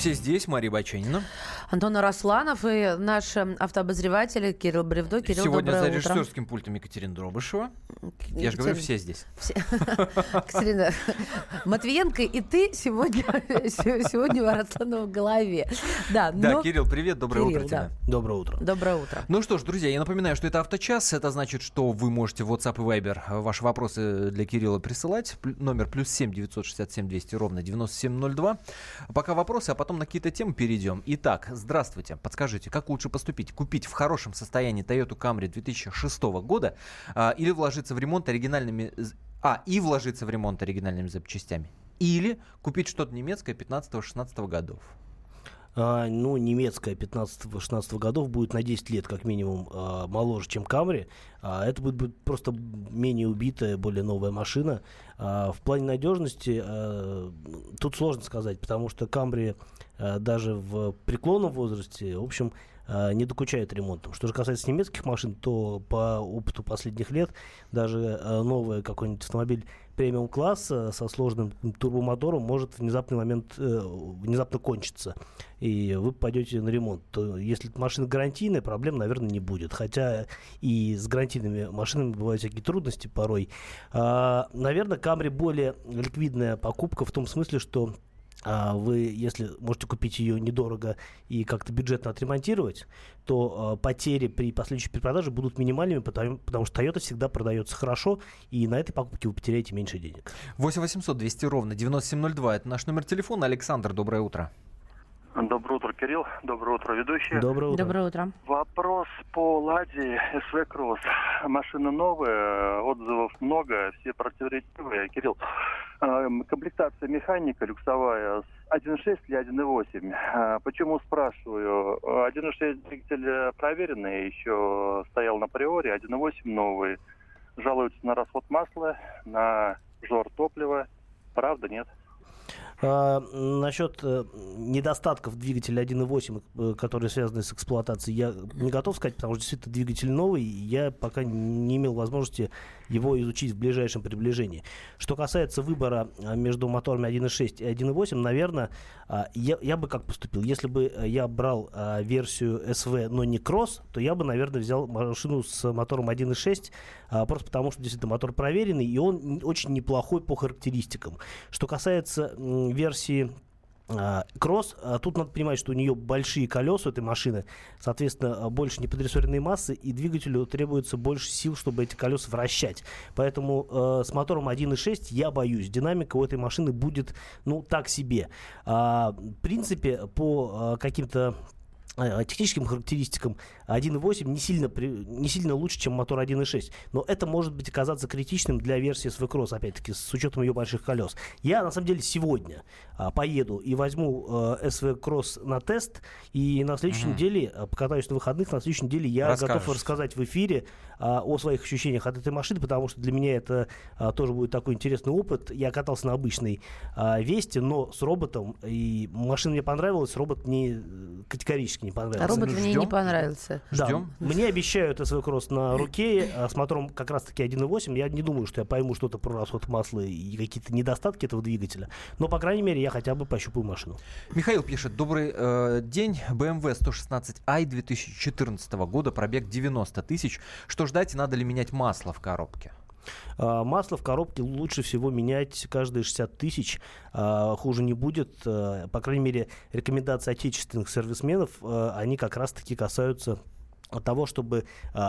Все здесь, Мария Баченина. Антон Арасланов и наш э, автообозреватель Кирилл Бревдо. Кирилл, Сегодня за утро. режиссерским пультом Екатерина Дробышева. Я же говорю, все здесь. Все. Екатерина Матвиенко и ты сегодня, сегодня у Арасланова в голове. Да, Да, но... Кирилл, привет, доброе Кирилл, утро да. тебе. Доброе утро. Доброе утро. Ну что ж, друзья, я напоминаю, что это авточас. Это значит, что вы можете в WhatsApp и Viber ваши вопросы для Кирилла присылать. Номер плюс 7 967 200 ровно 9702. Пока вопросы, а потом на какие-то темы перейдем. Итак, здравствуйте. Подскажите, как лучше поступить? Купить в хорошем состоянии Toyota Camry 2006 года а, или вложиться в ремонт оригинальными... А, и вложиться в ремонт оригинальными запчастями. Или купить что-то немецкое 15-16 годов. А, ну, немецкая 15-16 годов будет на 10 лет как минимум а, моложе, чем Камри. А, это будет, просто менее убитая, более новая машина. В плане надежности тут сложно сказать, потому что Камри даже в преклонном возрасте, в общем, не докучает ремонтом. Что же касается немецких машин, то по опыту последних лет даже а, новый какой-нибудь автомобиль премиум класса со сложным турбомотором может в внезапный момент э, внезапно кончиться и вы пойдете на ремонт, то если машина гарантийная, проблем, наверное, не будет. Хотя и с гарантийными машинами бывают всякие трудности порой. А, наверное, Камри более ликвидная покупка в том смысле, что вы, если можете купить ее недорого и как-то бюджетно отремонтировать, то а, потери при последующей перепродаже будут минимальными, потому, потому что Toyota всегда продается хорошо, и на этой покупке вы потеряете меньше денег. 8 800 200 ровно 9702. Это наш номер телефона. Александр, доброе утро. Доброе утро, Кирилл. Доброе утро, ведущие. Доброе утро. Доброе утро. Вопрос по Ладе СВ Кросс. Машина новая, отзывов много, все противоречивые. Кирилл, эм, комплектация механика люксовая с 1.6 или 1.8. А, Почему спрашиваю? 1.6 двигатель э, проверенный, еще стоял на приоре, 1.8 новый. Жалуются на расход масла, на жор топлива. Правда, нет? А, насчет э, недостатков двигателя 1.8, э, которые связаны с эксплуатацией, я не готов сказать, потому что действительно двигатель новый, и я пока не имел возможности его изучить в ближайшем приближении. Что касается выбора а, между моторами 1.6 и 1.8, наверное, а, я, я бы как поступил? Если бы э, я брал а, версию SV, но не кросс, то я бы, наверное, взял машину с мотором 1.6, а, просто потому что действительно мотор проверенный, и он очень неплохой по характеристикам. Что касается версии а, Кросс, а, тут надо понимать, что у нее большие колеса у этой машины, соответственно, а, больше неподрессоренной массы, и двигателю требуется больше сил, чтобы эти колеса вращать. Поэтому э, с мотором 1.6 я боюсь, динамика у этой машины будет, ну, так себе. А, в принципе, по а, каким-то э, техническим характеристикам 1.8 не сильно, при- не сильно лучше, чем мотор 1.6. Но это может быть оказаться критичным для версии SV Cross, опять-таки, с учетом ее больших колес. Я, на самом деле, сегодня а, поеду и возьму э, SV Cross на тест, и на следующей Мгм. неделе, а, покатаюсь на выходных, на следующей неделе я готов рассказать в эфире а, о своих ощущениях от этой машины, потому что для меня это а, тоже будет такой интересный опыт. Я катался на обычной а, Весте, но с роботом, и машина мне понравилась, робот мне э, категорически не А понравился. робот ну, мне не понравился. Да, Ждем. мне обещают Cross на руке а с мотором как раз-таки 1.8. Я не думаю, что я пойму что-то про расход масла и какие-то недостатки этого двигателя. Но, по крайней мере, я хотя бы пощупаю машину. Михаил пишет, добрый э, день, BMW 116i 2014 года, пробег 90 тысяч. Что ждать, и надо ли менять масло в коробке? А, Масло в коробке лучше всего менять каждые 60 тысяч. А, Хуже не будет. А, По крайней мере, рекомендации отечественных сервисменов, они как раз-таки касаются того, чтобы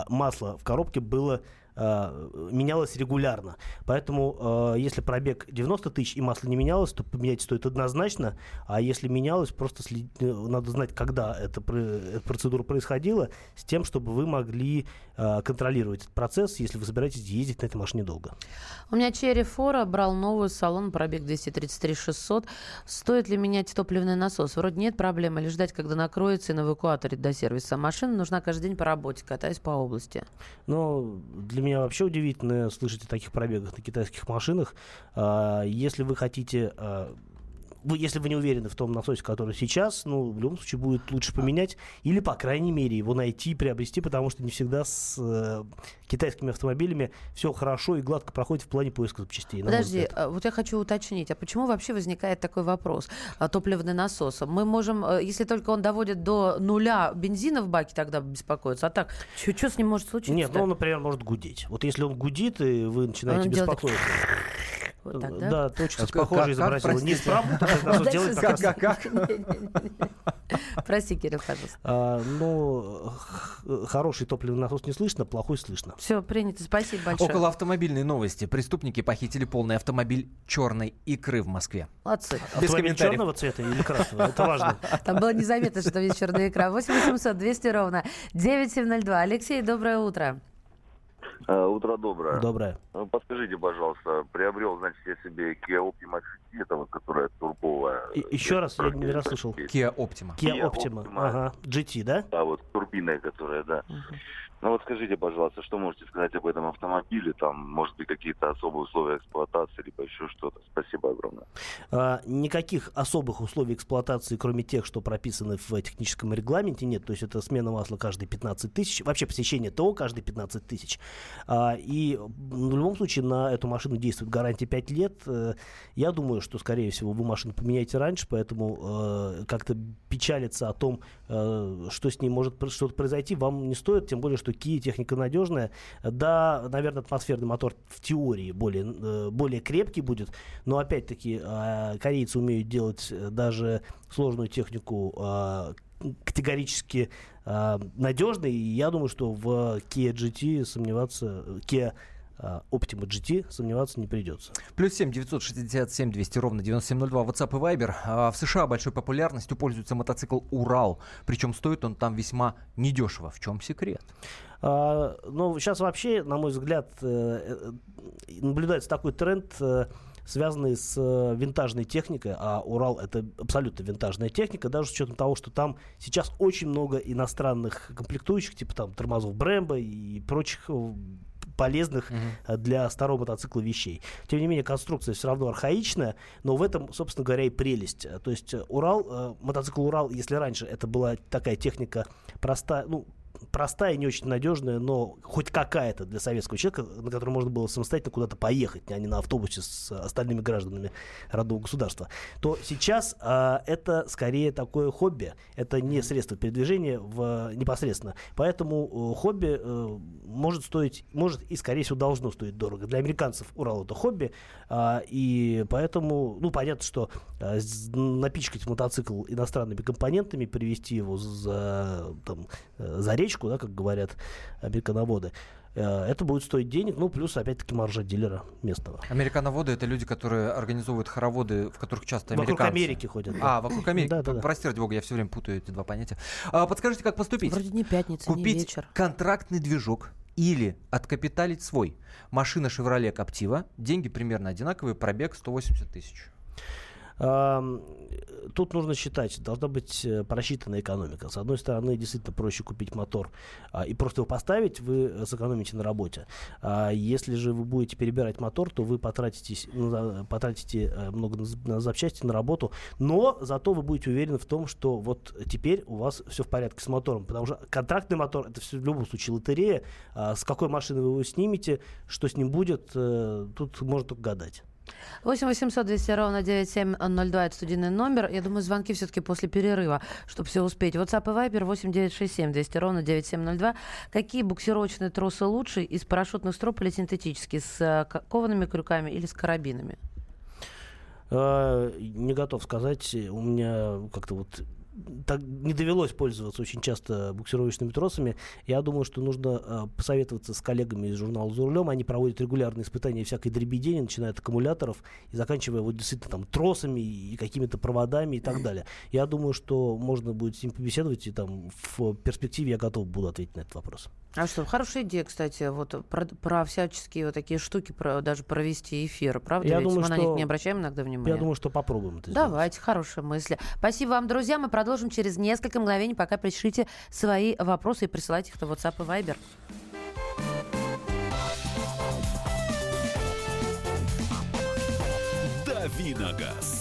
масло в коробке было а, менялось регулярно. Поэтому, а, если пробег 90 тысяч и масло не менялось, то поменять стоит однозначно. А если менялось, просто след- э, надо знать, когда эта, эта процедура происходила, с тем, чтобы вы могли а, контролировать этот процесс, если вы собираетесь ездить на этой машине долго. У меня Черри Фора брал новый салон, пробег 233 600. Стоит ли менять топливный насос? Вроде нет проблемы, или ждать, когда накроется и на эвакуаторе до сервиса. Машина нужна каждый день по работе, катаюсь по области. Но для меня вообще удивительно слышать о таких пробегах на китайских машинах. А, Если вы хотите а, вы, если вы не уверены в том насосе, который сейчас, ну, в любом случае будет лучше поменять или, по крайней мере, его найти, приобрести, потому что не всегда с э, китайскими автомобилями все хорошо и гладко проходит в плане поиска запчастей. Подожди, а, вот я хочу уточнить, а почему вообще возникает такой вопрос? А, топливный насос. Мы можем, э, если только он доводит до нуля бензина в баке, тогда беспокоиться. А так, что с ним может случиться? Нет, ну, он, например, может гудеть. Вот если он гудит, и вы начинаете он беспокоиться. Вот так, да? Да, точно. Как, похоже изобразила. Неисправно, насос делает как Как, как? Прости, Кирилл, пожалуйста. А, ну, хороший топливный насос не слышно, плохой слышно. Все, принято. Спасибо большое. Около автомобильной новости. Преступники похитили полный автомобиль черной икры в Москве. Молодцы. Без автомобиль черного цвета или красного? Это важно. Там было незаметно, что есть черная икра. 8 800 200 ровно 9702. Алексей, доброе утро. Uh, утро доброе. Доброе. Uh, подскажите, пожалуйста, приобрел, значит, я себе Kia Optima GT, это вот, которая турбовая. И, еще раз, я не расслышал. Kia Optima. Kia, Kia Optima. Optima. Ага. GT, да? Да, вот турбиной, которая, да. Uh-huh. Ну вот скажите, пожалуйста, что можете сказать об этом автомобиле? Там, может быть, какие-то особые условия эксплуатации, либо еще что-то? Спасибо огромное. А, никаких особых условий эксплуатации, кроме тех, что прописаны в техническом регламенте, нет. То есть это смена масла каждые 15 тысяч, вообще посещение ТО каждые 15 тысяч. А, и в любом случае на эту машину действует гарантия 5 лет. Э, я думаю, что, скорее всего, вы машину поменяете раньше, поэтому э, как-то печалиться о том, э, что с ней может что-то произойти, вам не стоит, тем более, что что Kia техника надежная. Да, наверное, атмосферный мотор в теории более, э, более крепкий будет, но опять-таки а, корейцы умеют делать э, даже сложную технику категорически а, надежной. И я думаю, что в Kia GT сомневаться, Kia Optima GT сомневаться не придется. Плюс 7 967 200 ровно 9702 WhatsApp и Viber. А в США большой популярностью пользуется мотоцикл Урал. Причем стоит он там весьма недешево. В чем секрет? А, ну, сейчас вообще, на мой взгляд, э, э, наблюдается такой тренд э, связанный с винтажной техникой, а Урал это абсолютно винтажная техника, даже с учетом того, что там сейчас очень много иностранных комплектующих, типа там тормозов Брэмбо и прочих полезных uh-huh. для старого мотоцикла вещей. Тем не менее, конструкция все равно архаичная, но в этом, собственно говоря, и прелесть. То есть Урал, мотоцикл Урал, если раньше это была такая техника простая, ну, простая, не очень надежная, но хоть какая-то для советского человека, на котором можно было самостоятельно куда-то поехать, а не на автобусе с остальными гражданами родного государства, то сейчас а, это скорее такое хобби. Это не средство передвижения в, непосредственно. Поэтому э, хобби э, может стоить, может и, скорее всего, должно стоить дорого. Для американцев Урал это хобби, а, и поэтому, ну, понятно, что а, напичкать мотоцикл иностранными компонентами, привести его за, там, э, за речку, да, как говорят американоводы, э, это будет стоить денег, ну, плюс, опять-таки, маржа дилера местного. Американоводы — это люди, которые организовывают хороводы, в которых часто американцы. Вокруг Америки ходят. Да. А, вокруг Америки. Да, да, да. Прости, ради бога, я все время путаю эти два понятия. А, подскажите, как поступить? Вроде не пятница, Купить не вечер. контрактный движок или откапиталить свой. Машина Chevrolet Captiva, деньги примерно одинаковые, пробег 180 тысяч. Тут нужно считать, должна быть э, просчитанная экономика. С одной стороны, действительно проще купить мотор а, и просто его поставить, вы э, сэкономите на работе. А если же вы будете перебирать мотор, то вы потратите, потратите э, много на запчасти, на работу, но зато вы будете уверены в том, что вот теперь у вас все в порядке с мотором, потому что контрактный мотор это все в любом случае лотерея. А с какой машины вы его снимете, что с ним будет, тут можно только гадать. 8 800 200 ровно 9702 это студийный номер. Я думаю, звонки все-таки после перерыва, чтобы все успеть. WhatsApp и Viber 8 967 200 ровно 9702. Какие буксировочные тросы лучше из парашютных строп или синтетические? С э, коваными крюками или с карабинами? Э, не готов сказать. У меня как-то вот так не довелось пользоваться очень часто буксировочными тросами. Я думаю, что нужно э, посоветоваться с коллегами из журнала «За рулем». Они проводят регулярные испытания всякой дребедени, начиная от аккумуляторов и заканчивая вот действительно там тросами и какими-то проводами и так далее. Я думаю, что можно будет с ним побеседовать, и там в перспективе я готов буду ответить на этот вопрос. А что, хорошая идея, кстати, вот про, про всяческие вот такие штуки, про, даже провести эфир, правда? Я Ведь думаю, мы что... на них не обращаем иногда внимания. Я думаю, что попробуем это Давайте, сделать. хорошая мысль. Спасибо вам, друзья. Мы продолжим через несколько мгновений, пока пришлите свои вопросы и присылайте их на WhatsApp и Viber. Давиногаз.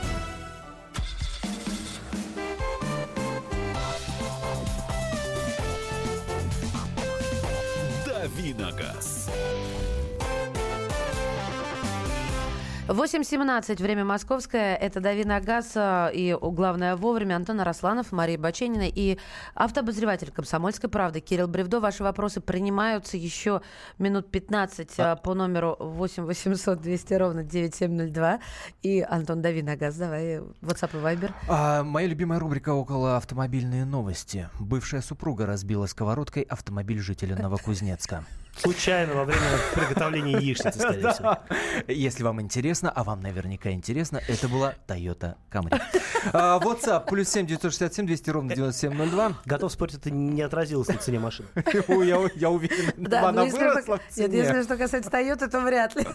8.17, время московское. Это Дави Нагас и главное вовремя Антон Арасланов, Мария Баченина и автообозреватель «Комсомольской правды» Кирилл Бревдо. Ваши вопросы принимаются еще минут 15 а. по номеру 8 800 200 ровно 9702. И Антон Дави Нагас, давай, WhatsApp и Viber. А, моя любимая рубрика около автомобильные новости. Бывшая супруга разбила сковородкой автомобиль жителя Новокузнецка. Случайно во время приготовления яичницы, скорее всего. Если вам интересно, а вам наверняка интересно, это была Toyota Camry. А, WhatsApp плюс 7 967 200 ровно 9702. Готов спорить, это не отразилось на цене машины. Я уверен, Да, она если выросла в Нет, цене. если что касается Toyota, то вряд ли.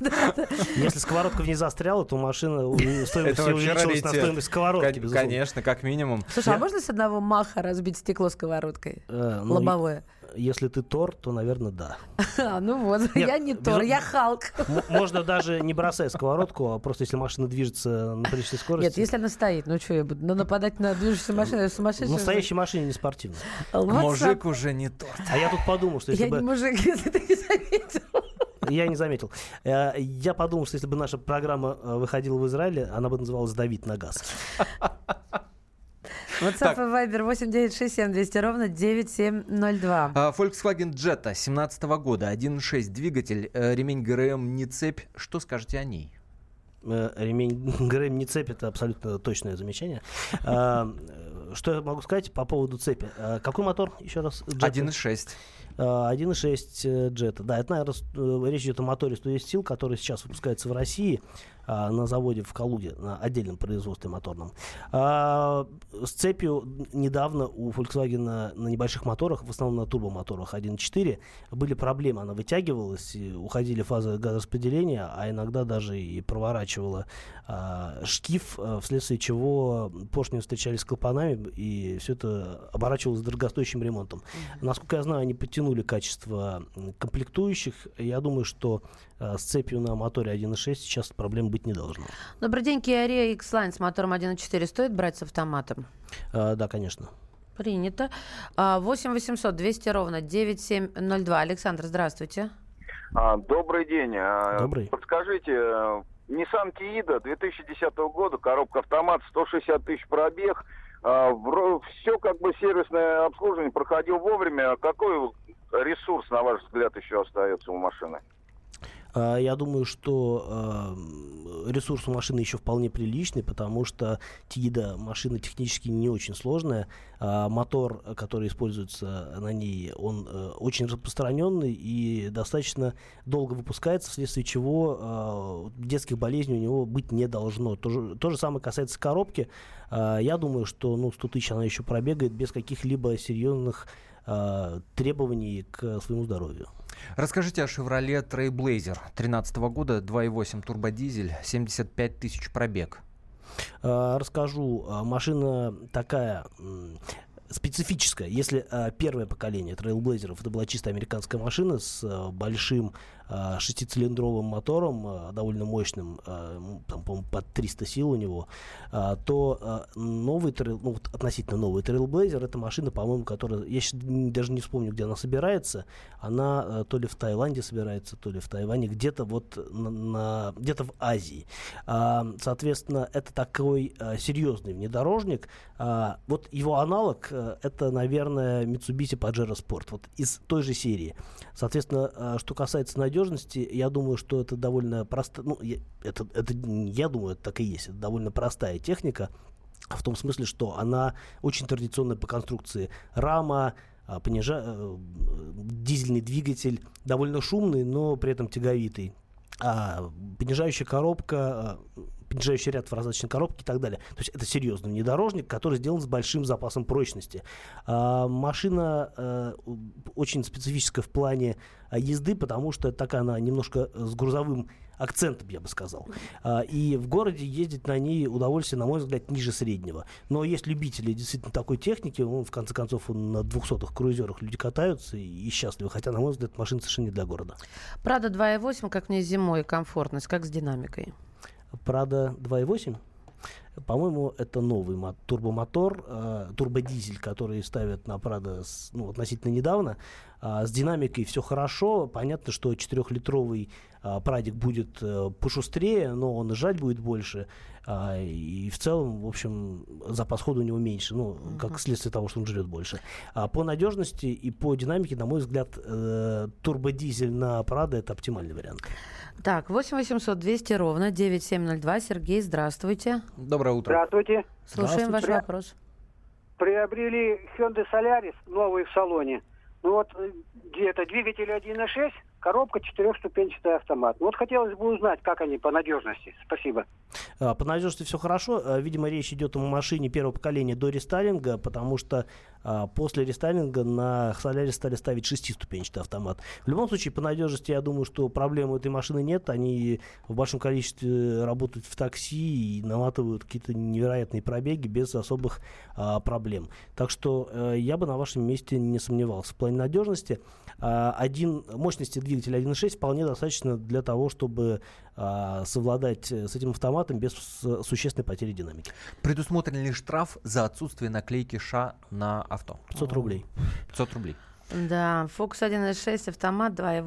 Если сковородка в ней застряла, то машина стоимость увеличилась на стоимость сковородки. Конечно, как минимум. Слушай, а можно с одного маха разбить стекло сковородкой? Э, ну, Лобовое. Если ты Тор, то, наверное, да. А, ну вот, Нет, я не Тор, безу- я Халк. М- Можно даже не бросая сковородку, а просто если машина движется на приличной скорости. Нет, если она стоит, ну что я буду? Ну нападать на движущуюся машину, я В сумасшедшая. настоящей машине не спортивно. WhatsApp. Мужик уже не тот. А я тут подумал, что если Я бы... не мужик, если ты не заметил. Я не заметил. Э, Я подумал, что если бы наша программа э, выходила в Израиле, она бы называлась «Давид на газ». WhatsApp и Viber 8967 200 ровно 9702. А, Volkswagen Jetta 17 года, 1.6 двигатель, э, ремень ГРМ не цепь. Что скажете о ней? Э, Ремень ГРМ не цепь, это абсолютно точное замечание. А, э, Что я могу сказать по поводу цепи? А, Какой мотор, еще раз? Jetta? 1.6. А, 1.6 Jetta. Да, это, наверное, речь идет о моторе 110 сил, который сейчас выпускается в России а, на заводе в Калуге, на отдельном производстве моторном. А, С цепью недавно у Volkswagen на, небольших моторах, в основном на турбомоторах 1.4, были проблемы. Она вытягивалась, уходили фазы газораспределения, а иногда даже и проворачивала а, шкив, а, вследствие чего поршни встречались с клапанами, и все это оборачивалось дорогостоящим ремонтом. Насколько я знаю, они подтянули качество комплектующих. Я думаю, что э, с цепью на моторе 1.6 сейчас проблем быть не должно. Добрый день, Kia Rio X-Line с мотором 1.4 стоит брать с автоматом? Э, Да, конечно. Принято. А, 8 800 200 ровно 9702. Александр, здравствуйте. А, Добрый день. А, Добрый. Подскажите, э, Nissan Tiida 2010 года, коробка автомат, 160 тысяч пробег. Все как бы сервисное обслуживание проходил вовремя. А Какой ресурс, на ваш взгляд, еще остается у машины? А, Я думаю, что э, ресурс у машины еще вполне приличный, потому что Тида машина технически не очень сложная. А Мотор, который используется на ней, он э, очень распространенный и достаточно долго выпускается, вследствие чего детских болезней у него быть не должно. То же, то же самое касается коробки. А, Я думаю, что ну, 100 тысяч она еще пробегает без каких-либо серьезных требований к своему здоровью. Расскажите о Chevrolet Trailblazer 13 года, 2.8 турбодизель, 75 тысяч пробег. А, Расскажу. А, Машина такая специфическая. Если а, первое поколение трейлблейзеров это была чисто американская машина с большим шестицилиндровым мотором, а, довольно мощным, м, там, по-моему, под 300 сил у него, то новый трейл, ну, относительно новый Trailblazer, это машина, по-моему, которая, я н- даже не вспомню, где она собирается, она то ли в Таиланде собирается, то ли в Тайване, где-то вот на, на- где-то в Азии. Соответственно, это такой серьезный внедорожник. Вот его аналог это, наверное, Mitsubishi Pajero Sport, вот из той же серии. Соответственно, что касается надежности, я думаю, что это довольно просто, ну, это, это, я думаю, это так и есть, это довольно простая техника, в том смысле, что она очень традиционная по конструкции. Рама, а, понижа- э, дизельный двигатель, довольно шумный, но при этом тяговитый. А понижающая коробка, а, понижающий ряд в раздаточной коробке и так далее. То есть это серьезный внедорожник, который сделан с большим запасом прочности. А, машина а, очень специфическая в плане езды, потому что так она немножко с грузовым акцентом, я бы сказал. А, и в городе ездить на ней удовольствие, на мой взгляд, ниже среднего. Но есть любители действительно такой техники. Ну, в конце концов, на 200-х круизерах люди катаются и счастливы. Хотя, на мой взгляд, машина совершенно не для города. Прада 2.8, как мне зимой комфортность, как с динамикой? Прада 2.8? По-моему, это новый турбомотор, э, турбодизель, который ставят на Прада ну, относительно недавно. А, с динамикой все хорошо. Понятно, что 4-литровый а, Прадик будет э, пошустрее, но он и жать будет больше. А, и в целом, в общем, запас хода у него меньше, ну, как следствие того, что он жрет больше. А по надежности и по динамике, на мой взгляд, э, турбодизель на Прада это оптимальный вариант. Так, 8 800 200 ровно 9702. Сергей, здравствуйте. Доброе утро. Здравствуйте. Слушаем ваш вопрос. Приобрели Hyundai Solaris новый в салоне. Ну вот где-то двигатель 1.6, коробка четырехступенчатый автомат. Вот хотелось бы узнать, как они по надежности. Спасибо. А, по надежности все хорошо. А, видимо, речь идет о машине первого поколения до рестайлинга, потому что а, после рестайлинга на Solaris стали ставить шестиступенчатый автомат. В любом случае, по надежности, я думаю, что проблем у этой машины нет. Они в большом количестве работают в такси и наматывают какие-то невероятные пробеги без особых проблем. Так что а, я бы на вашем месте не сомневался. В плане надежности один, мощности двигателя 1.6 вполне достаточно для того, чтобы а, совладать с этим автоматом без существенной потери динамики. Предусмотрен ли штраф за отсутствие наклейки ША на авто? 500 рублей. 500 рублей. Да, Фокус 1.6 автомат 2,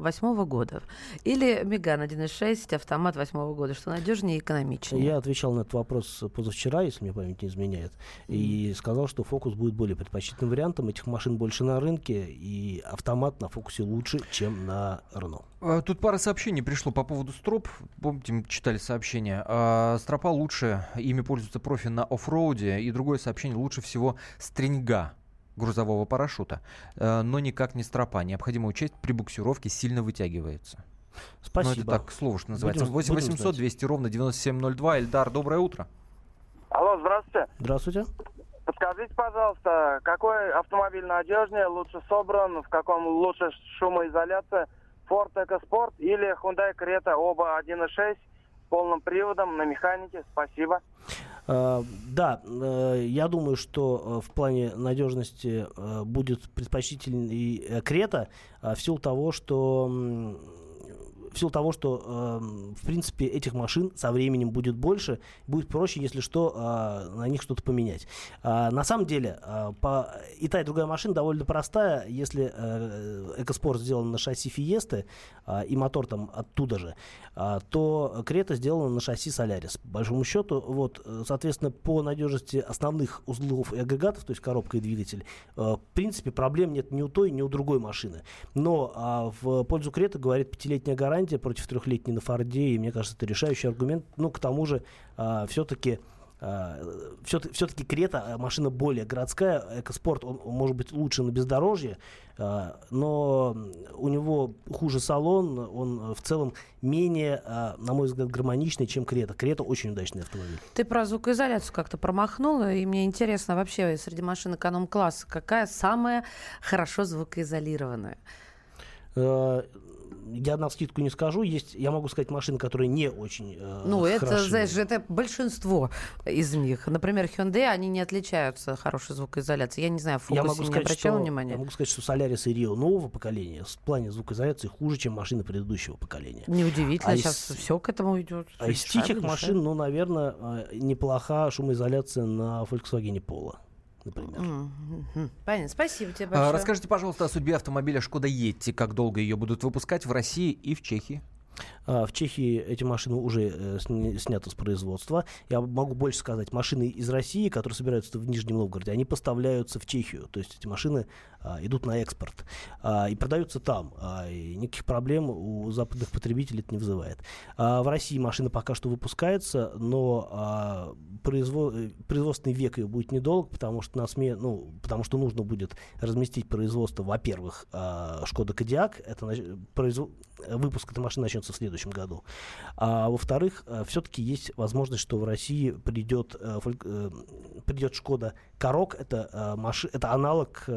восьмого года. Или Меган 1.6, автомат восьмого года, что надежнее и экономичнее. Я отвечал на этот вопрос позавчера, если мне память не изменяет, mm. и сказал, что фокус будет более предпочтительным вариантом. Этих машин больше на рынке, и автомат на фокусе лучше, чем на Рено. А, тут пара сообщений пришло по поводу строп. Помните, мы читали сообщение. А, стропа лучше, ими пользуются профи на оффроуде. И другое сообщение, лучше всего стринга грузового парашюта, э, но никак не стропа. Необходимо учесть, при буксировке сильно вытягивается. Спасибо. Ну, это так слово, что называется. Будем, 8 800 200 ровно 9702. Эльдар, доброе утро. Алло, здравствуйте. Здравствуйте. Подскажите, пожалуйста, какой автомобиль надежнее, лучше собран, в каком лучше шумоизоляция? Ford EcoSport или Hyundai Creta, оба 1.6 с полным приводом на механике? Спасибо. Э, да, э, я думаю, что э, в плане надежности будет предпочтительный Крета в силу того, что в силу того, что, э, в принципе, этих машин со временем будет больше, будет проще, если что, э, на них что-то поменять. Э, на самом деле, э, по... и та, и другая машина довольно простая. Если э, Экоспорт сделан на шасси Фиесты, э, и мотор там оттуда же, э, то Крета сделана на шасси Солярис. По большому счету, вот, соответственно, по надежности основных узлов и агрегатов, то есть коробка и двигатель, э, в принципе, проблем нет ни у той, ни у другой машины. Но э, в пользу Крета говорит пятилетняя гарантия, гарантия против трехлетней на Форде, и мне кажется, это решающий аргумент. Ну, к тому же, а, все-таки а, все-таки Крета а, машина более городская, экоспорт, он, он может быть лучше на бездорожье, но у него хуже салон, он в целом менее, на мой взгляд, гармоничный, чем Крета. Крета очень удачный автомобиль. Ты про звукоизоляцию как-то промахнула, и мне интересно вообще среди машин эконом-класса, какая самая хорошо звукоизолированная? Я на скидку не скажу. Есть, я могу сказать, машины, которые не очень э, Ну, это, знаешь, это большинство из них. Например, Hyundai, они не отличаются хорошей звукоизоляцией. Я не знаю, в я могу не сказать, обращала что, внимания? Я могу сказать, что Solaris и Rio нового поколения в плане звукоизоляции хуже, чем машины предыдущего поколения. Неудивительно, а сейчас из, все к этому идет. А из тихих машин, ну, наверное, э, неплоха шумоизоляция на Volkswagen Polo например. Mm-hmm. Понятно. Спасибо тебе большое. А, расскажите, пожалуйста, о судьбе автомобиля Шкода Йетти. Как долго ее будут выпускать в России и в Чехии? А, в Чехии эти машины уже э, сняты с производства. Я могу больше сказать, машины из России, которые собираются в Нижнем Новгороде, они поставляются в Чехию. То есть эти машины идут на экспорт а, и продаются там. И никаких проблем у западных потребителей это не вызывает. В России машина пока что выпускается, но производ... производственный век ее будет недолг, потому что на СМИ, ну, потому что нужно будет разместить производство, во-первых, Шкода Кодиак, это производ... выпуск этой машины начнется в следующем году. А во-вторых, все-таки есть возможность, что в России придет, придет Шкода Корок, это, маши, это аналог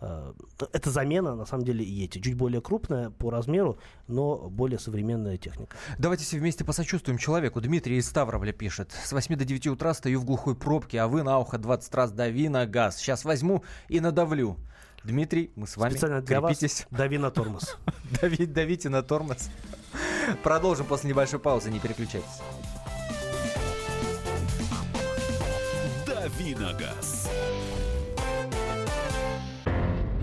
это замена, на самом деле, Ети. Чуть более крупная по размеру, но более современная техника. Давайте все вместе посочувствуем человеку. Дмитрий из Ставрополя пишет. С 8 до 9 утра стою в глухой пробке, а вы на ухо 20 раз дави на газ. Сейчас возьму и надавлю. Дмитрий, мы с вами. Специально для крепитесь. вас дави на тормоз. Дави, давите на тормоз. Продолжим после небольшой паузы, не переключайтесь. Дави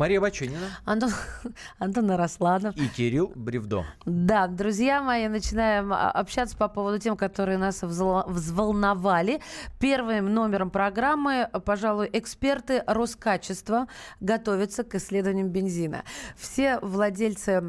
Мария Баченина. Антон, Антон Арасланов. И Кирилл Бревдо. Да, друзья мои, начинаем а, общаться по поводу тем, которые нас взволновали. Первым номером программы, пожалуй, эксперты Роскачества готовятся к исследованиям бензина. Все владельцы,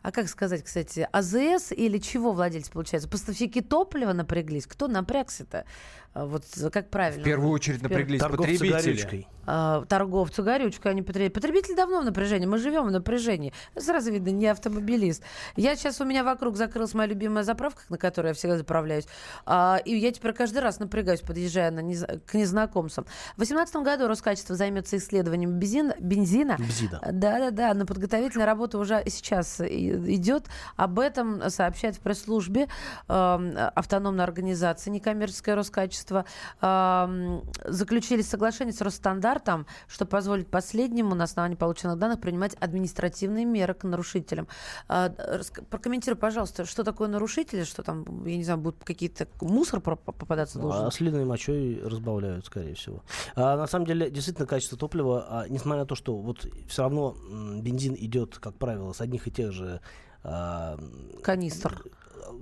а как сказать, кстати, АЗС или чего владельцы, получается? Поставщики топлива напряглись? Кто напрягся-то? А, вот как правильно? В первую очередь напряглись Торговцы потребители. Горючкой. А, торговцу горючкой, они потребители. Потребитель давно в напряжении, мы живем в напряжении. Сразу видно, не автомобилист. Я сейчас, у меня вокруг закрылась моя любимая заправка, на которой я всегда заправляюсь. А, и я теперь каждый раз напрягаюсь, подъезжая на нез... к незнакомцам. В 2018 году Роскачество займется исследованием бензина. бензина. Бензина. Да-да-да, но подготовительная работа уже сейчас идет. Об этом сообщает в пресс-службе э, автономной организации некоммерческое Роскачество правительства э, заключили соглашение с Росстандартом, что позволит последнему на основании полученных данных принимать административные меры к нарушителям. Э, прокомментируй, пожалуйста, что такое нарушители, что там, я не знаю, будут какие-то мусор попадаться должен? А слиной мочой разбавляют, скорее всего. А, на самом деле, действительно, качество топлива, а, несмотря на то, что вот все равно бензин идет, как правило, с одних и тех же а, канистр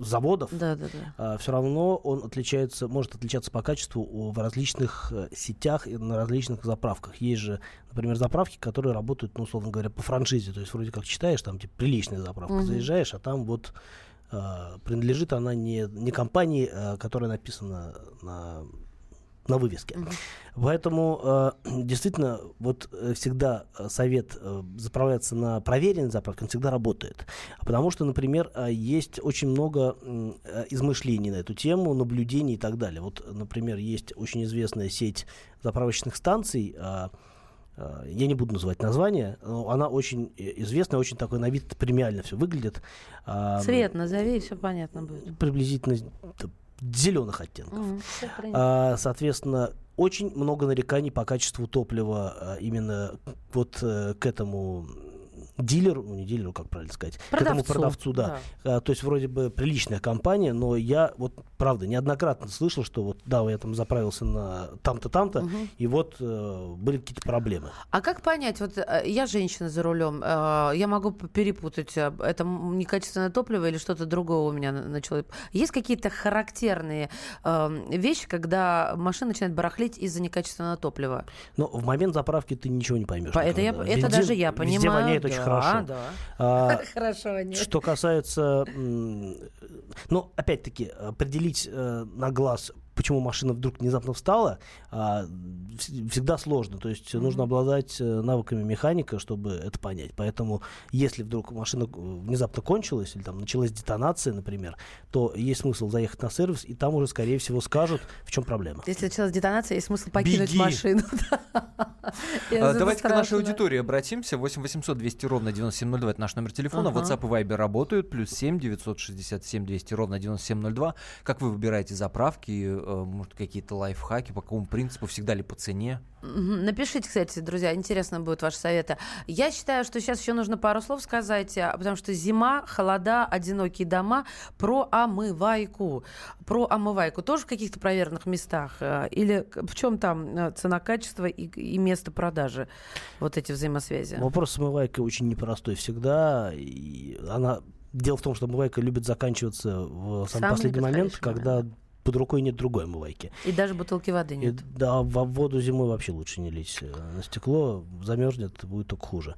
заводов, да, да, да. А, все равно он отличается, может отличаться по качеству в различных э, сетях и на различных заправках. Есть же, например, заправки, которые работают, ну, условно говоря, по франшизе. То есть вроде как читаешь, там типа приличная заправка, угу. заезжаешь, а там вот э, принадлежит она не, не компании, э, которая написана на на вывеске. Mm-hmm. Поэтому э, действительно вот э, всегда э, совет э, заправляться на проверенной заправке, он всегда работает. Потому что, например, э, есть очень много э, измышлений на эту тему, наблюдений и так далее. Вот, например, есть очень известная сеть заправочных станций. Э я не буду называть название, но она очень известная, очень такой на вид премиально все выглядит. Цвет назови, и все понятно будет. Приблизительно зеленых оттенков. Mm, а, соответственно, очень много нареканий по качеству топлива а, именно вот а, к этому дилеру, ну не дилеру, как правильно сказать, продавцу. к этому продавцу, да. да. А, то есть вроде бы приличная компания, но я вот правда неоднократно слышал, что вот да, я там заправился на там-то, там-то, угу. и вот э, были какие-то проблемы. А как понять, вот э, я женщина за рулем, э, я могу перепутать, э, это некачественное топливо или что-то другое у меня начало. Есть какие-то характерные э, вещи, когда машина начинает барахлить из-за некачественного топлива? Но в момент заправки ты ничего не поймешь. Это, я, это даже я понимаю. Везде воняет очень хорошо. Да. А, хорошо нет. Что касается, ну, опять-таки, определить э, на глаз почему машина вдруг внезапно встала, а, всегда сложно. То есть mm-hmm. нужно обладать э, навыками механика, чтобы это понять. Поэтому, если вдруг машина внезапно кончилась, или там началась детонация, например, то есть смысл заехать на сервис, и там уже, скорее всего, скажут, в чем проблема. Если началась детонация, есть смысл покинуть Беги. машину. А, давайте к нашей аудитории обратимся. 8 800 200 ровно 9702. Это наш номер телефона. WhatsApp и Viber работают. Плюс 7 967 200 ровно 9702. Как вы выбираете заправки? Э, может, какие-то лайфхаки? По какому принципу? Всегда ли по цене? Напишите, кстати, друзья, интересно будут ваши советы. Я считаю, что сейчас еще нужно пару слов сказать, а, потому что зима, холода, одинокие дома, про омывайку. Про омывайку тоже в каких-то проверенных местах? Э, или в чем там э, цена, качество и, и место продажи? Вот эти взаимосвязи. Вопрос с омывайкой очень непростой всегда. И она Дело в том, что омывайка любит заканчиваться в самый, самый последний момент, когда момент под рукой нет другой омывайки. И даже бутылки воды нет. И, да, в воду зимой вообще лучше не лить. Э, на стекло замерзнет, будет только хуже.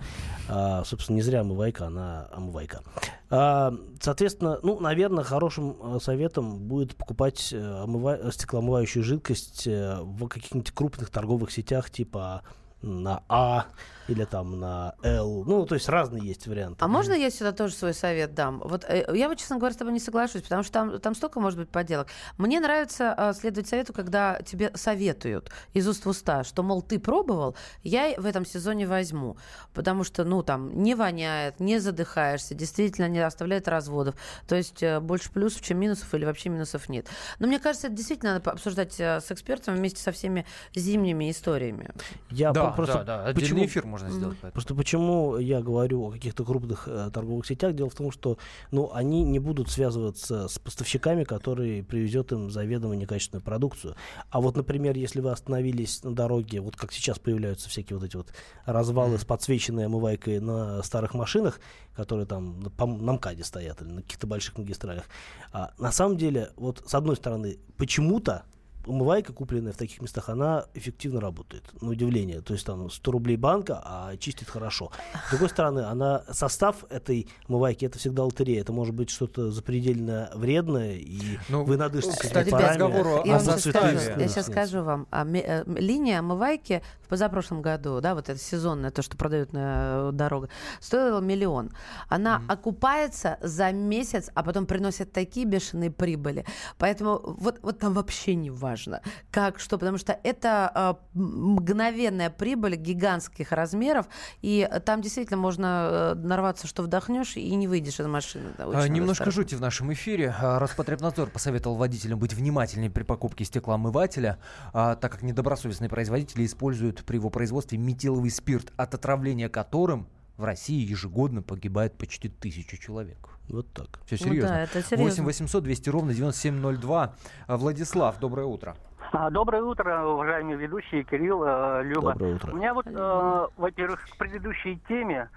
А, собственно, не зря омывайка, она омывайка. А, соответственно, ну, наверное, хорошим э, советом будет покупать э, омыва... стеклоомывающую жидкость в каких-нибудь крупных торговых сетях типа на А или там на L. Ну, то есть разные есть варианты. А можно я сюда тоже свой совет дам? Вот э, я вот, честно говоря, с тобой не соглашусь, потому что там, там столько может быть подделок. Мне нравится э, следовать совету, когда тебе советуют из уст в уста, что, мол, ты пробовал, я в этом сезоне возьму. Потому что, ну, там, не воняет, не задыхаешься, действительно не оставляет разводов. То есть э, больше плюсов, чем минусов, или вообще минусов нет. Но мне кажется, это действительно надо обсуждать э, с экспертом вместе со всеми зимними историями. Я да, просто... да, да. Почему... эфир можно сделать. Mm-hmm. Просто почему я говорю о каких-то крупных э, торговых сетях? Дело в том, что ну, они не будут связываться с поставщиками, которые привезет им заведомо некачественную продукцию. А вот, например, если вы остановились на дороге, вот как сейчас появляются всякие вот эти вот развалы mm-hmm. с подсвеченной омывайкой на старых машинах, которые там на, на МКАДе стоят или на каких-то больших магистралях. А, на самом деле, вот с одной стороны, почему-то умывайка, купленная в таких местах, она эффективно работает, на удивление. То есть там 100 рублей банка, а чистит хорошо. С другой стороны, она, состав этой умывайки, это всегда лотерея. Это может быть что-то запредельно вредное, и ну, вы надышитесь Кстати, по разговору я, вам сейчас скажу, я сейчас скажу вам. А, э, линия омывайки в позапрошлом году, да, вот это сезонное, то, что продают на э, дорогах, стоила миллион. Она mm-hmm. окупается за месяц, а потом приносит такие бешеные прибыли. Поэтому вот, вот там вообще не важно важно. Как что? Потому что это э, мгновенная прибыль гигантских размеров, и там действительно можно э, нарваться, что вдохнешь и не выйдешь из машины. Да, а, немножко жути в нашем эфире. А, Роспотребнадзор посоветовал водителям быть внимательнее при покупке стеклоомывателя, а, так как недобросовестные производители используют при его производстве метиловый спирт, от отравления которым в России ежегодно погибает почти тысячу человек. Вот так. Все серьезно. Ну, да, это серьезно. 8 800 200 ровно 9702. А, Владислав, доброе утро. А, доброе утро, уважаемые ведущие, Кирилл, э, Люба. Доброе утро. У меня вот, э, во-первых, к предыдущей теме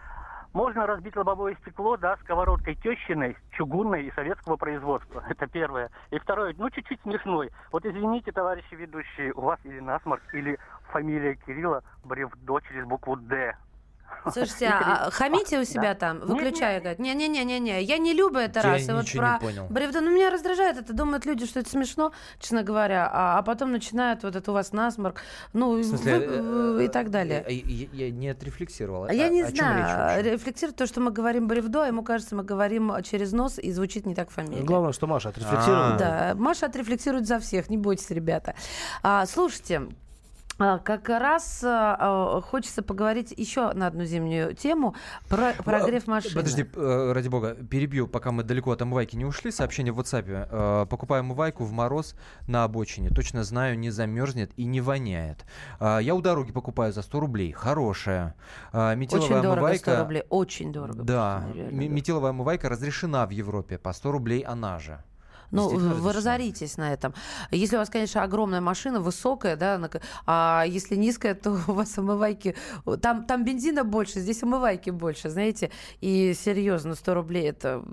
можно разбить лобовое стекло, да, сковородкой тещиной, чугунной и советского производства. Это первое. И второе, ну, чуть-чуть смешной. Вот извините, товарищи ведущие, у вас или насморк, или фамилия Кирилла Бревдо через букву «Д». Слушайте, а хамите у себя там, выключая, говорит, не-не-не-не-не, я не люблю это раз. Я вот про бревдо, ну меня раздражает это, думают люди, что это смешно, честно говоря, а, а потом начинают вот это у вас насморк, ну э, и так далее. Э, я, не отрефлексировал. А я не знаю, рефлексирует то, что мы говорим бревдо, ему кажется, мы говорим через нос и звучит не так фамилия. Главное, что Маша отрефлексирует. Да, Маша отрефлексирует за всех, не бойтесь, ребята. А, слушайте, а, как раз а, хочется поговорить еще на одну зимнюю тему про прогрев машины. Подожди, э, ради бога, перебью, пока мы далеко от омывайки не ушли. Сообщение в WhatsApp. Э, покупаю омывайку в мороз на обочине. Точно знаю, не замерзнет и не воняет. Э, я у дороги покупаю за 100 рублей. Хорошая. Метиловая очень дорого, омывайка... 100 рублей. Очень дорого. Да. Метиловая омывайка разрешена в Европе. По 100 рублей она же. Ну, вы разоритесь на этом. Если у вас, конечно, огромная машина, высокая, да, а если низкая, то у вас омывайки... Там, там бензина больше, здесь омывайки больше, знаете. И серьезно, 100 рублей это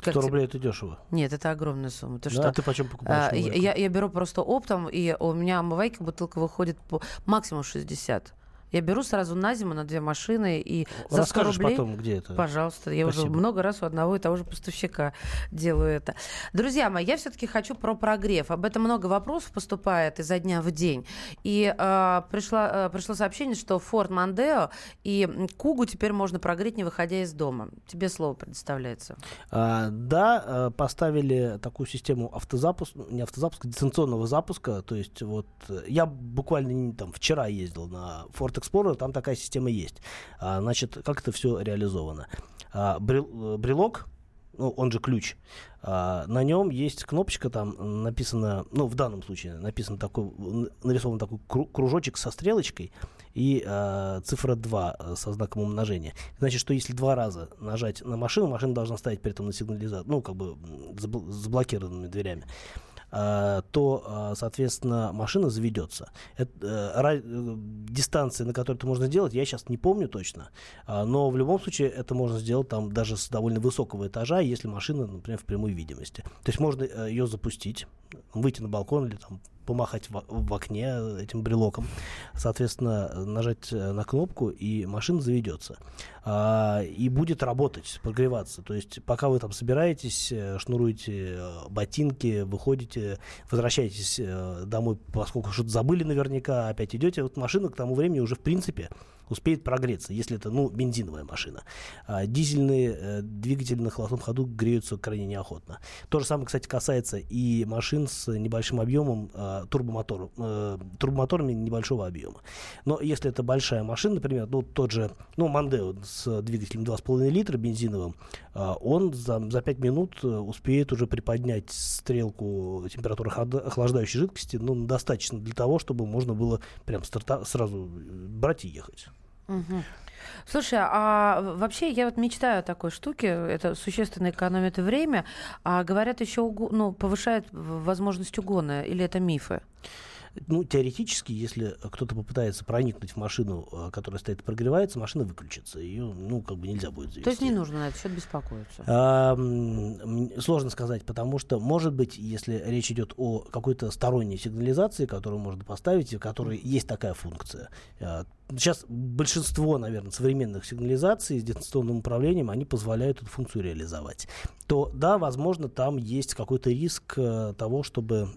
100 рублей это дешево. Нет, это огромная сумма. Ты да, что? А ты почем покупаешь? А, я, я беру просто оптом, и у меня омывайка бутылка выходит по максимум 60. Я беру сразу на зиму на две машины и за 100 Расскажешь рублей... потом, где это. Пожалуйста, я уже Спасибо. много раз у одного и того же поставщика делаю это. Друзья мои, я все-таки хочу про прогрев. Об этом много вопросов поступает изо дня в день. И э, пришла, э, пришло сообщение, что Ford Mondeo и Кугу теперь можно прогреть, не выходя из дома. Тебе слово предоставляется. А, да, э, поставили такую систему автозапуска, не автозапуска, дистанционного запуска. То есть вот э, я буквально там вчера ездил на Ford Explorer, там такая система есть. А, значит, как это все реализовано? А, брел- э, брелок, ну, он же ключ. А, на нем есть кнопочка, там написано, ну, в данном случае написан такой, нарисован такой кру- кружочек со стрелочкой и а, цифра 2 э, со знаком умножения. Значит, что если два раза нажать на машину, машина должна стоять при этом на сигнализации, ну, как бы заблокированными дверями то, а, соответственно, машина заведется. Это, э, э, дистанции, на которой это можно сделать, я сейчас не помню точно, а, но в любом случае это можно сделать там даже с довольно высокого этажа, если машина, например, в прямой видимости. То есть можно э, ее запустить, выйти на балкон или там помахать в, в окне этим брелоком, соответственно, нажать э, на кнопку, и машина заведется. А, и будет работать, прогреваться. То есть пока вы там собираетесь, э, шнуруете э, ботинки, выходите, возвращаетесь домой, поскольку что-то забыли наверняка, опять идете, вот машина к тому времени уже в принципе успеет прогреться, если это, ну, бензиновая машина. А дизельные э, двигатели на холостом ходу греются крайне неохотно. То же самое, кстати, касается и машин с небольшим объемом э, турбомотором, э, турбомоторами небольшого объема. Но если это большая машина, например, ну, тот же, ну, Мандео с двигателем 2,5 литра бензиновым, э, он за, за 5 минут э, успеет уже приподнять стрелку температуры охлаждающей жидкости, ну, достаточно для того, чтобы можно было прям старта- сразу э, брать и ехать. Слушай, а вообще я вот мечтаю о такой штуке, это существенно экономит время, а говорят еще уго- ну, повышает возможность угона, или это мифы? Ну, теоретически, если кто-то попытается проникнуть в машину, э, которая стоит и прогревается, машина выключится. Ее, ну, как бы нельзя будет завести. То есть не нужно на этот счет беспокоиться? А, сложно сказать, потому что, может быть, если речь идет о какой-то сторонней сигнализации, которую можно поставить, и в которой есть такая функция. А, Сейчас большинство, наверное, современных сигнализаций с дистанционным управлением, они позволяют эту функцию реализовать. То, да, возможно, там есть какой-то риск э, того, чтобы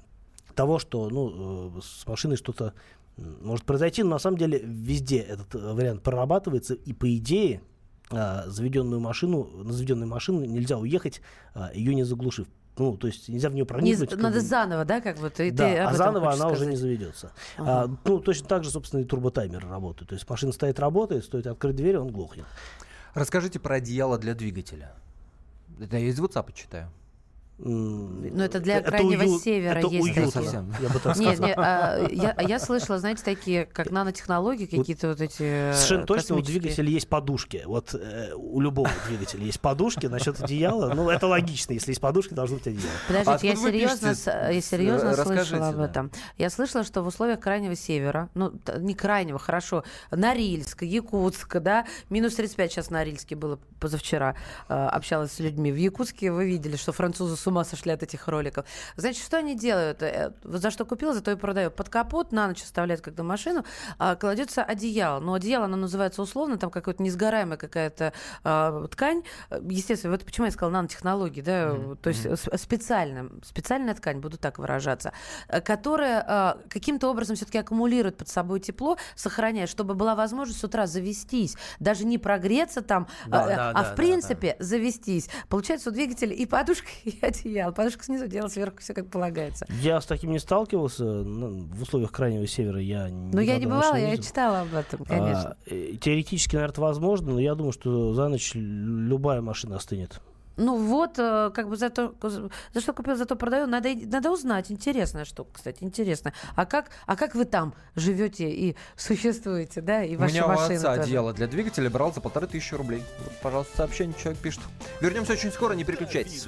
того, что ну, э, с машиной что-то может произойти, но на самом деле везде этот э, вариант прорабатывается, и по идее а, заведенную машину, на заведенную машину нельзя уехать, а, ее не заглушив. Ну, то есть нельзя в нее Не проникнуть. как надо бы. заново, да, как бы ты, Да, ты а заново она уже сказать? не заведется. Ага. А, ну, точно так же, собственно, и турботаймер работает. То есть машина стоит, работает, стоит открыть дверь, он глохнет. Расскажите про одеяло для двигателя. Это я из WhatsApp читаю. Ну, это для крайнего уют- севера это есть уютно, такие. я бы так Нет, сказал. нет, а, я, я слышала, знаете, такие, как нанотехнологии, какие-то вот эти э, Совершенно точно у двигателя есть подушки. Вот э, у любого двигателя есть подушки. Насчет одеяла, ну, это логично. Если есть подушки, должно быть одеяло. Подождите, я Откуда вы серьезно, я серьезно слышала об да. этом. Я слышала, что в условиях крайнего севера, ну, не крайнего, хорошо, Норильск, Якутск, да, минус 35 сейчас на Норильске было позавчера, э, общалась с людьми. В Якутске вы видели, что французы с ума сошли от этих роликов. Значит, что они делают? Э, За что купил, зато и продаю. Под капот на ночь оставляют, когда машину, а, кладется одеяло. Но одеяло, оно называется условно, там какая-то несгораемая какая-то а, ткань. Э, Естественно, вот почему я сказала нанотехнологии, да, то есть с- специальная, специальная ткань, буду так выражаться, э, которая а, каким-то образом все-таки аккумулирует под собой тепло, сохраняя, чтобы была возможность с утра завестись, даже не прогреться там, Да, а, да, а да, в да, принципе завестись. Получается, у двигателя и подушка, и одеяло. Подушка снизу, дело сверху, все как полагается. Я с таким не сталкивался. ну, В условиях крайнего севера я не Но я не бывала, я видел. читала об этом, конечно. А, теоретически, наверное, возможно, но я думаю, что за ночь любая машина остынет. Ну вот, э, как бы за, то, за что купил, зато продаю. Надо, надо узнать. Интересная штука, кстати, интересная. А как, а как вы там живете и существуете, да, и У ваши меня у машины отца тоже? одеяло для двигателя брал за полторы тысячи рублей. Вот, пожалуйста, сообщение человек пишет. Вернемся очень скоро, не переключайтесь.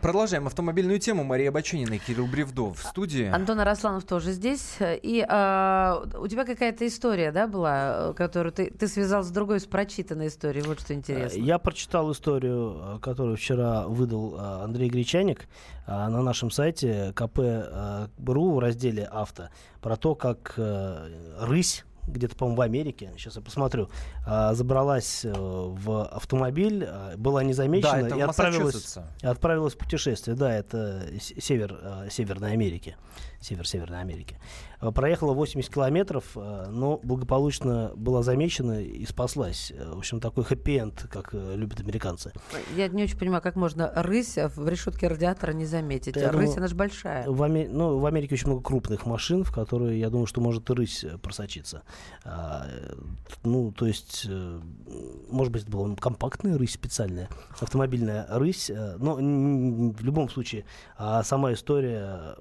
Продолжаем автомобильную тему. Мария Бачинина и Кирилл Бревдов в студии. Антон Арасланов тоже здесь. И а, у тебя какая-то история, да, была, которую ты, ты связал с другой, с прочитанной историей. Вот что интересно. Я прочитал историю, которую вчера выдал Андрей Гречаник на нашем сайте КП.ру в разделе «Авто» про то, как рысь где-то, по-моему, в Америке, сейчас я посмотрю, а, забралась э, в автомобиль, а, была незамечена да, и отправилась, отправилась в путешествие. Да, это север э, Северной Америки север Северной Америки. Э, проехала 80 километров, э, но благополучно была замечена и спаслась. Э, в общем, такой хэппи-энд, как любят американцы. Я не очень понимаю, как можно рысь в решетке радиатора не заметить. Я рысь, думаю, она же большая. В, Ами... ну, в Америке очень много крупных машин, в которые, я думаю, что может рысь просочиться. А, ну, то есть, может быть, это была компактная рысь специальная, автомобильная рысь. Но в любом случае, а сама история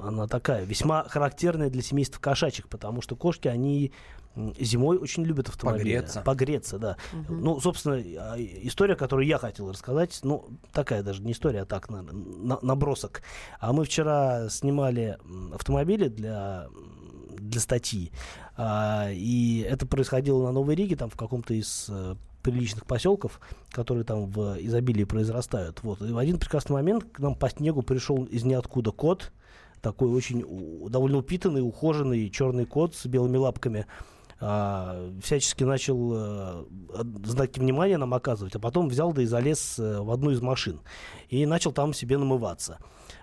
она такая, весьма характерная для семейства кошачьих, потому что кошки, они зимой очень любят автомобили. Погреться. Погреться, да. Угу. Ну, собственно, а, история, которую я хотел рассказать, ну, такая даже не история, а так, на, на, набросок. А мы вчера снимали автомобили для для статьи. А, и это происходило на Новой Риге, там в каком-то из э, приличных поселков, которые там в изобилии произрастают. Вот. И в один прекрасный момент к нам по снегу пришел из ниоткуда кот, такой очень довольно упитанный, ухоженный черный кот с белыми лапками. А, всячески начал а, знаки внимания нам оказывать, а потом взял да и залез а, в одну из машин и начал там себе намываться.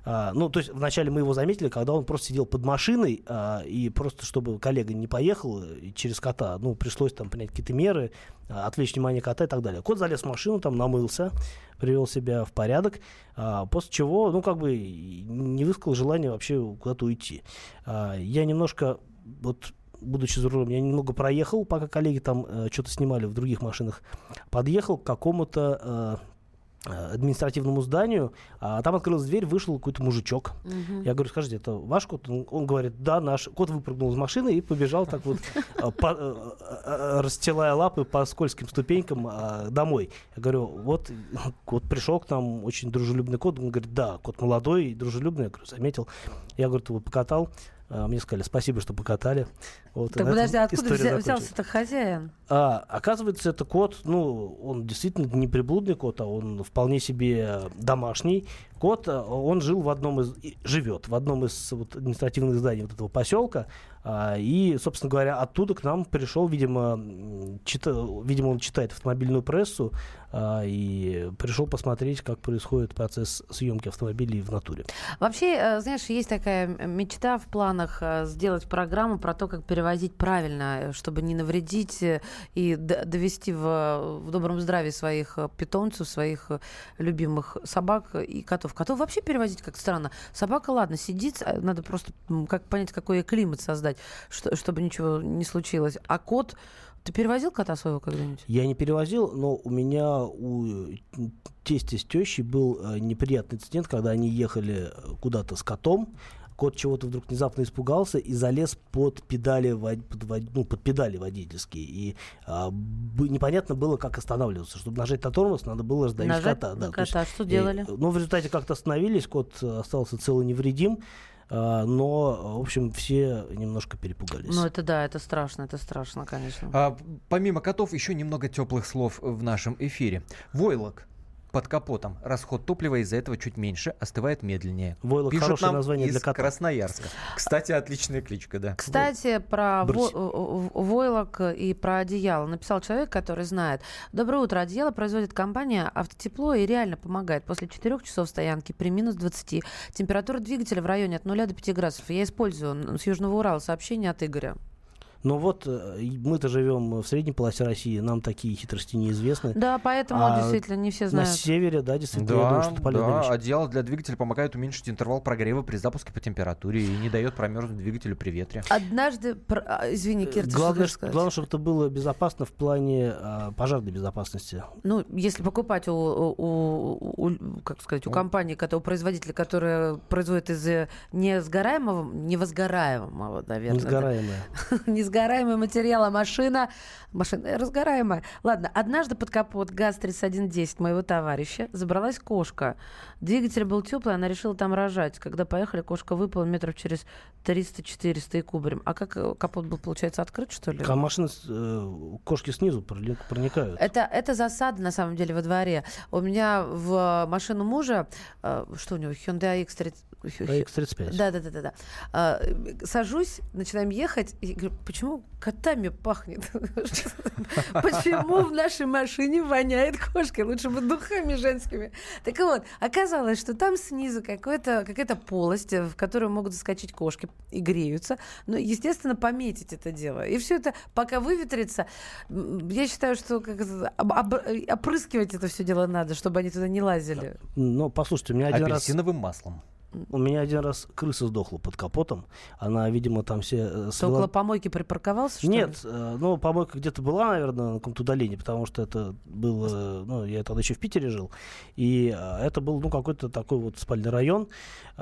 А, ну, то есть вначале мы его заметили, когда он просто сидел под машиной, а, и просто чтобы коллега не поехал через кота, ну, пришлось там принять какие-то меры, а, отвлечь внимание кота и так далее. Кот залез в машину, там намылся, привел себя в порядок, а, после чего, ну, как бы не высказал желания вообще куда-то уйти. А, я немножко, вот будучи за рулем, я немного проехал, пока коллеги там э, что-то снимали в других машинах, подъехал к какому-то э, Э, административному зданию, а там открылась дверь, вышел какой-то мужичок. Угу. Я говорю, скажите, это ваш кот? Он говорит, да, наш. Кот выпрыгнул из машины и побежал так вот, э, э, расстилая лапы по скользким ступенькам домой. Я говорю, вот кот пришел к нам, очень дружелюбный кот. Он говорит, да, кот молодой и дружелюбный. Я говорю, заметил. Я, говорю, его покатал. А, мне сказали, спасибо, что покатали. Вот, так подожди, откуда взя- взялся-то хозяин? А, оказывается, это кот, ну, он действительно не приблудный кот, а он вполне себе домашний кот. А, он жил в одном из, живет в одном из вот, административных зданий вот этого поселка. А, и, собственно говоря, оттуда к нам пришел, видимо, чита, видимо, он читает автомобильную прессу а, и пришел посмотреть, как происходит процесс съемки автомобилей в натуре. Вообще, э, знаешь, есть такая мечта в планах э, сделать программу про то, как перевозить правильно, э, чтобы не навредить и довести в, в добром здравии своих питомцев, своих любимых собак и котов. Котов вообще перевозить как странно. Собака, ладно, сидит, надо просто как понять, какой климат создать что, чтобы ничего не случилось. А кот... Ты перевозил кота своего когда-нибудь? Я не перевозил, но у меня у тестя с тещей был э, неприятный инцидент, когда они ехали куда-то с котом, кот чего-то вдруг внезапно испугался и залез под педали, под, ну, под педали водительские. И а, непонятно было, как останавливаться. Чтобы нажать на тормоз, надо было раздавить Нажать кота. На да, кота. Есть, что делали? И, ну, в результате как-то остановились, кот остался целый невредим. А, но, в общем, все немножко перепугались. Ну, это да, это страшно, это страшно, конечно. А, помимо котов, еще немного теплых слов в нашем эфире. Войлок под капотом. Расход топлива из-за этого чуть меньше, остывает медленнее. Войлок Пишут хорошее нам название из для кота. Красноярска. Кстати, отличная кличка, да. Кстати, про во- войлок и про одеяло написал человек, который знает. Доброе утро. Одеяло производит компания «Автотепло» и реально помогает. После 4 часов стоянки при минус 20 температура двигателя в районе от 0 до 5 градусов. Я использую с Южного Урала сообщение от Игоря. Но вот э, мы-то живем в средней полосе России, нам такие хитрости неизвестны. Да, поэтому А действительно не все На знают. севере, да, действительно, я Да, думаю, что это полезная да, вещь. одеяло для двигателя помогает уменьшить интервал прогрева при запуске по температуре и не дает промерзнуть двигателю при ветре. Однажды... а, Извини, Кир, ты что главное, главное, чтобы это было безопасно в плане а, пожарной безопасности. Ну, если покупать у, у- у- как сказать, у компании, у производителя, которая производит из э, несгораемого, невозгораемого, наверное. да. Несгораемый материал, а машина, машина э, разгораемая. Ладно, однажды под капот ГАЗ-3110 моего товарища забралась кошка. Двигатель был теплый, она решила там рожать. Когда поехали, кошка выпала метров через 300-400 и кубарем. А как э, капот был, получается, открыт, что ли? А машины, э, кошки снизу проникают. Это, это засада, на самом деле, во дворе. У меня в машину мужа, э, что у него, Hyundai X30... X35. Да, да, да, да, да. А, Сажусь, начинаем ехать, и говорю, почему котами пахнет? Почему в нашей машине воняет кошкой? Лучше бы духами женскими. Так вот, оказалось, что там снизу какая-то полость, э, в которую могут заскочить кошки и греются. Ну, естественно, пометить это дело. И все это, пока выветрится, я считаю, что как это, об- об- э, опрыскивать это все дело надо, чтобы они туда не лазили. Ну, послушайте, у меня один раз... Апельсиновым маслом. У меня один раз крыса сдохла под капотом. Она, видимо, там все... э, Ты свела- около помойки припарковался, что ли? Нет, э, ну, помойка где-то была, наверное, на каком-то удалении, потому что это было, ну, я тогда еще в Питере жил, и э, это был, ну, какой-то такой вот спальный район,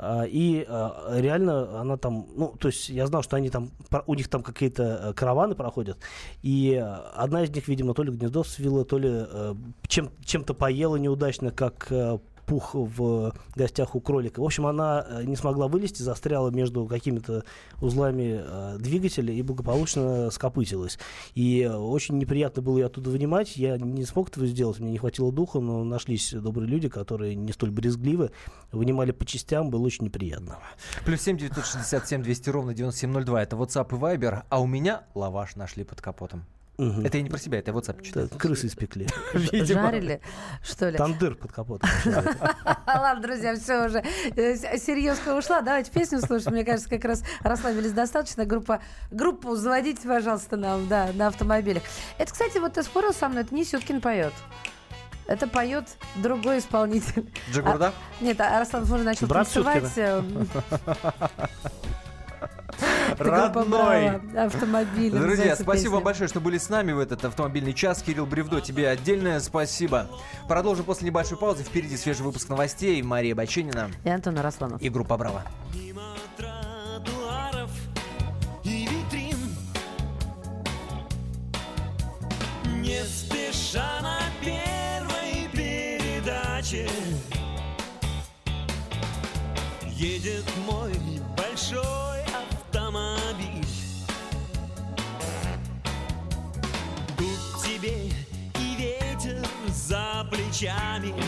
и реально она там, ну, то есть я знал, что они там, у них там какие-то караваны проходят, и одна из них, видимо, то ли гнездо свила, то ли чем, чем-то поела неудачно, как пух в гостях у кролика. В общем, она э, не смогла вылезти, застряла между какими-то узлами э, двигателя и благополучно скопытилась. И э, очень неприятно было ее оттуда вынимать. Я не смог этого сделать, мне не хватило духа, но нашлись добрые люди, которые не столь брезгливы, вынимали по частям, было очень неприятно. Плюс семь девятьсот шестьдесят семь двести ровно девяносто семь ноль два. Это WhatsApp и Viber. А у меня лаваш нашли под капотом. Мгм. Это я не про себя, это я WhatsApp читаю. Крысы испекли. Жарили, что ли? Тандыр под капотом. Ладно, друзья, все уже. э, Серьезка ушла. Давайте песню слушать. Мне кажется, как раз расслабились достаточно. Группа, группу заводите, пожалуйста, нам, да, на автомобилях. Это, кстати, вот ты спорил со мной, это не Сюткин поет. Это поет другой исполнитель. Джигурда? А- нет, а Арслан уже начал Брат танцевать. Группа Родной. Автомобиль. Друзья, спасибо вам большое, что были с нами в этот автомобильный час. Кирилл Бревдо, тебе отдельное спасибо. Продолжим после небольшой паузы. Впереди свежий выпуск новостей. Мария Баченина И Антон Арасланов. и группа Браво. тротуаров и витрин Не спеша на первой передаче Едет мой за